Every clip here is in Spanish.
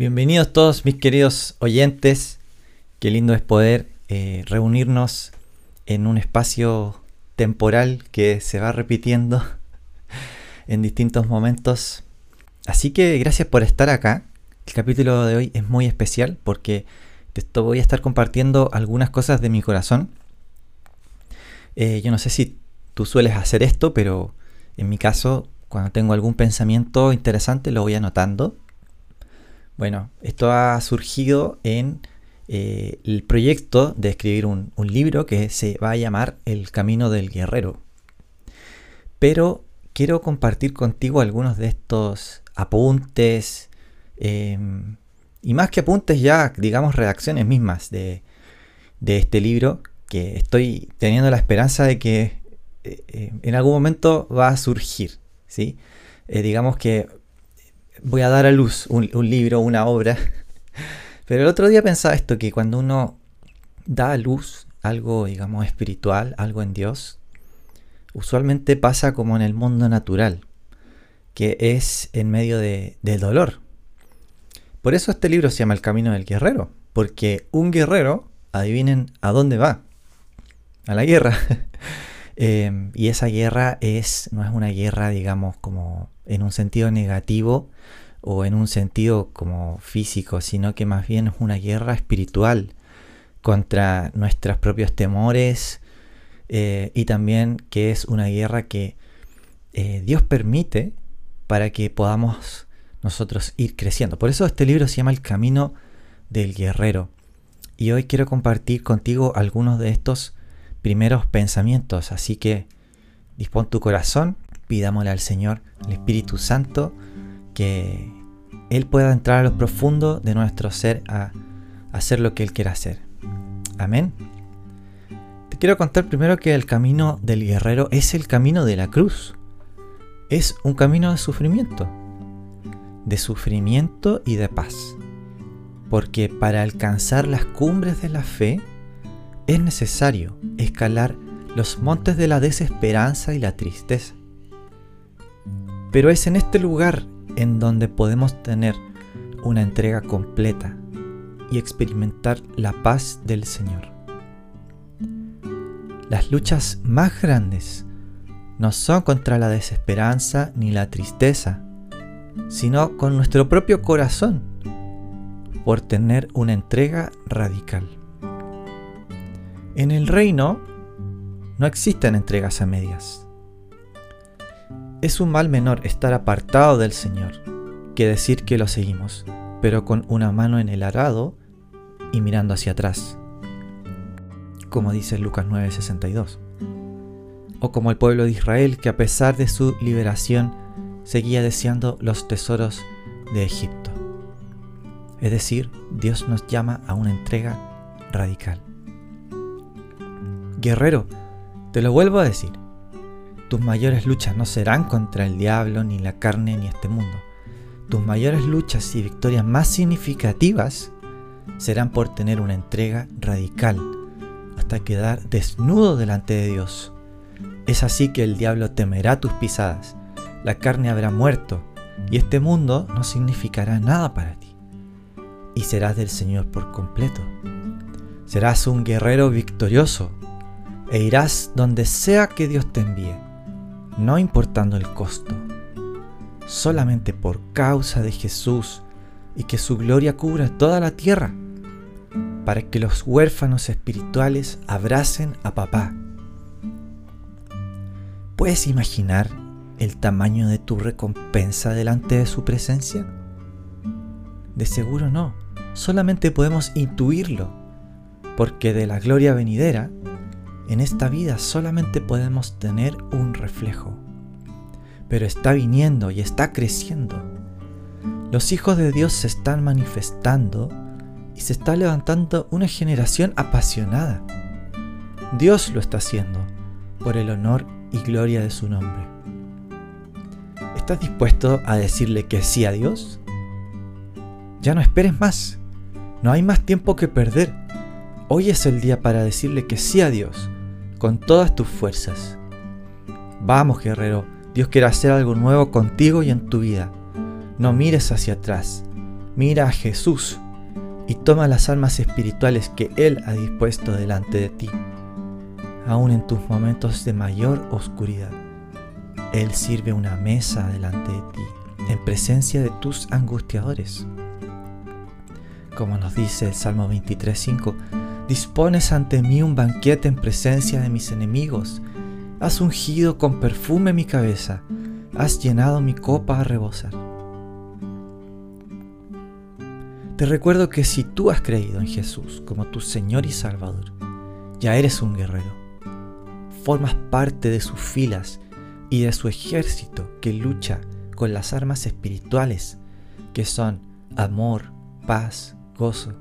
Bienvenidos todos mis queridos oyentes. Qué lindo es poder eh, reunirnos en un espacio temporal que se va repitiendo en distintos momentos. Así que gracias por estar acá. El capítulo de hoy es muy especial porque te voy a estar compartiendo algunas cosas de mi corazón. Eh, yo no sé si tú sueles hacer esto, pero en mi caso, cuando tengo algún pensamiento interesante, lo voy anotando bueno, esto ha surgido en eh, el proyecto de escribir un, libro que se va a llamar El Camino del Guerrero. Pero quiero compartir contigo algunos de estos apuntes em, y más que apuntes ya, digamos, redacciones mismas de, este libro que estoy teniendo la esperanza de que eh, eh, en algún momento va a surgir. ¿sí? digamos que voy a dar a luz un, libro, una obra. Pero el otro día pensaba esto, que cuando uno da a luz algo, digamos, espiritual, algo en Dios, usualmente pasa como en el mundo natural, que es en medio de, del dolor. Por eso este libro se llama El Camino del Guerrero, porque un guerrero, adivinen a dónde va, a la guerra. Em, y esa guerra es, no es una guerra, digamos, como en un sentido negativo o en un sentido como físico, sino que más bien es una guerra espiritual contra nuestros propios temores eh, y también que es una guerra que eh, Dios permite para que podamos nosotros ir creciendo. Por eso este libro se llama El Camino del Guerrero. Y hoy quiero compartir contigo algunos de estos primeros pensamientos. Así que dispón tu corazón, pidámosle al Señor, al Espíritu Santo, que Él pueda entrar a lo profundo de nuestro ser a hacer lo que Él quiera hacer. Amén. Te quiero contar primero que el camino del guerrero es el camino de la cruz. Es un camino de sufrimiento. De sufrimiento y de paz. Porque para alcanzar las cumbres de la fe, es necesario escalar los montes de la desesperanza y la tristeza. Pero es en este lugar en donde podemos tener una entrega completa y experimentar la paz del Señor. Las luchas más grandes no son contra la desesperanza ni la tristeza, sino con nuestro propio corazón por tener una entrega radical. En el reino no existen entregas a medias. Es un mal menor estar apartado del Señor que decir que lo seguimos, pero con una mano en el arado y mirando hacia atrás, como dice Lucas 9:62. O como el pueblo de Israel que a pesar de su liberación seguía deseando los tesoros de Egipto. Es decir, Dios nos llama a una entrega radical. Guerrero, te lo vuelvo a decir, tus mayores luchas no serán contra el diablo, ni la carne, ni este mundo. Tus mayores luchas y victorias más significativas serán por tener una entrega radical, hasta quedar desnudo delante de Dios. Es así que el diablo temerá tus pisadas, la carne habrá muerto, y este mundo no significará nada para ti. Y serás del Señor por completo. Serás un guerrero victorioso, e irás donde sea que Dios te envíe, no importando el costo, solamente por causa de Jesús y que su gloria cubra toda la tierra, para que los huérfanos espirituales abracen a papá. ¿Puedes imaginar el tamaño de tu recompensa delante de su presencia? De seguro no, solamente podemos intuirlo, porque de la gloria venidera en esta vida solamente podemos tener un reflejo, pero está viniendo y está creciendo. Los hijos de Dios se están manifestando y se está levantando una generación apasionada. Dios lo está haciendo por el honor y gloria de su nombre. ¿Estás dispuesto a decirle que sí a Dios? Ya no esperes más. No hay más tiempo que perder. Hoy es el día para decirle que sí a Dios con todas tus fuerzas. Vamos, guerrero, Dios quiere hacer algo nuevo contigo y en tu vida. No mires hacia atrás. mira a Jesús y toma las armas espirituales que Él ha dispuesto delante de ti, aun en tus momentos de mayor oscuridad. Él sirve una mesa delante de ti, en presencia de tus angustiadores. Como nos dice el Salmo 23.5, dispones ante mí un banquete en presencia de mis enemigos, has ungido con perfume mi cabeza, has llenado mi copa a rebosar. Te recuerdo que si tú has creído en Jesús como tu Señor y Salvador, ya eres un guerrero. Formas parte de sus filas y de su ejército que lucha con las armas espirituales que son amor, paz, gozo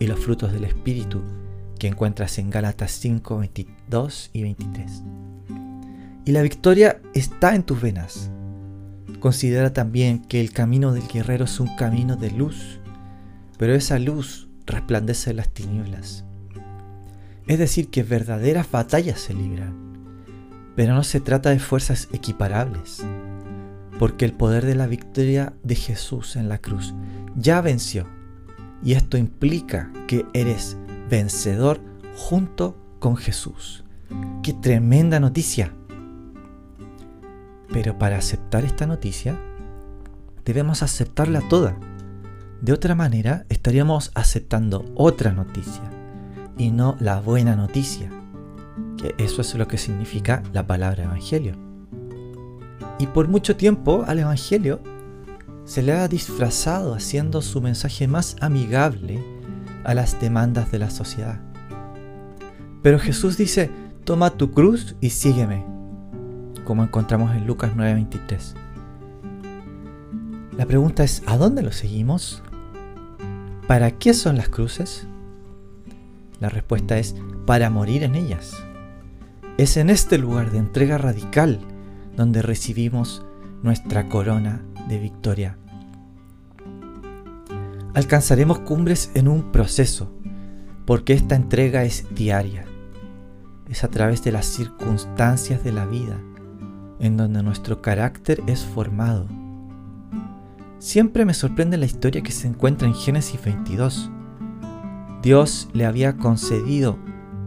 y los frutos del Espíritu que encuentras en Gálatas 5, 22 y 23. Y la victoria está en tus venas. Considera también que el camino del guerrero es un camino de luz pero esa luz resplandece en las tinieblas. Es decir, que verdaderas batallas se libran, pero no se trata de fuerzas equiparables, porque el poder de la victoria de Jesús en la cruz ya venció, y esto implica que eres vencedor junto con Jesús. ¡Qué tremenda noticia! Pero para aceptar esta noticia, debemos aceptarla toda de otra manera, estaríamos aceptando otra noticia y no la buena noticia, que eso es lo que significa la palabra evangelio. Y por mucho tiempo al evangelio se le ha disfrazado haciendo su mensaje más amigable a las demandas de la sociedad. Pero Jesús dice, toma tu cruz y sígueme, como encontramos en Lucas 9:23. La pregunta es, ¿a dónde lo seguimos? ¿Para qué son las cruces? La respuesta es para morir en ellas. Es en este lugar de entrega radical donde recibimos nuestra corona de victoria. Alcanzaremos cumbres en un proceso, porque esta entrega es diaria. Es a través de las circunstancias de la vida en donde nuestro carácter es formado Siempre me sorprende la historia que se encuentra en Génesis 22. Dios le había concedido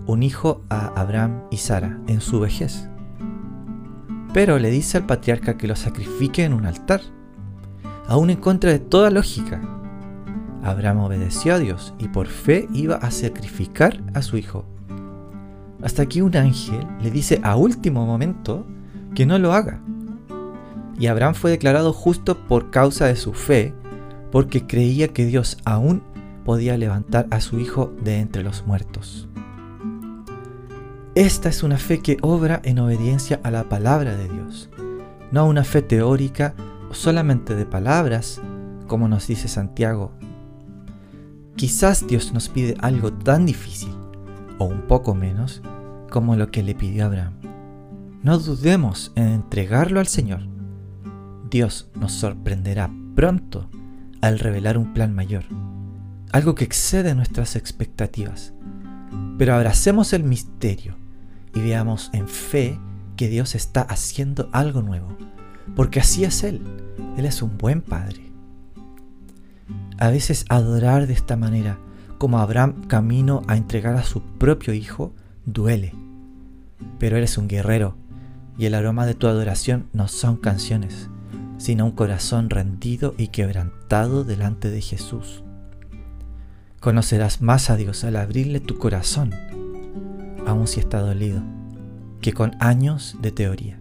un hijo a Abraham y Sara en su vejez. Pero le dice al patriarca que lo sacrifique en un altar, aún en contra de toda lógica. Abraham obedeció a Dios y por fe iba a sacrificar a su hijo. Hasta que un ángel le dice a último momento que no lo haga y Abraham fue declarado justo por causa de su fe, porque creía que Dios aún podía levantar a su hijo de entre los muertos. Esta es una fe que obra en obediencia a la palabra de Dios, no una fe teórica o solamente de palabras, como nos dice Santiago. Quizás Dios nos pide algo tan difícil, o un poco menos, como lo que le pidió Abraham. No dudemos en entregarlo al Señor Dios nos sorprenderá pronto al revelar un plan mayor, algo que excede nuestras expectativas. Pero abracemos el misterio y veamos en fe que Dios está haciendo algo nuevo, porque así es Él, Él es un buen Padre. A veces adorar de esta manera, como Abraham camino a entregar a su propio hijo, duele, pero eres un guerrero y el aroma de tu adoración no son canciones, sino un corazón rendido y quebrantado delante de Jesús. Conocerás más a Dios al abrirle tu corazón, aun si está dolido, que con años de teoría.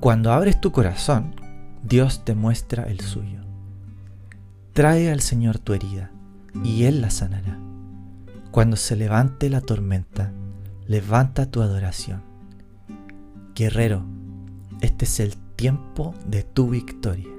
Cuando abres tu corazón, Dios te muestra el suyo. Trae al Señor tu herida y Él la sanará. Cuando se levante la tormenta, levanta tu adoración. Guerrero, este es el tiempo de tu victoria.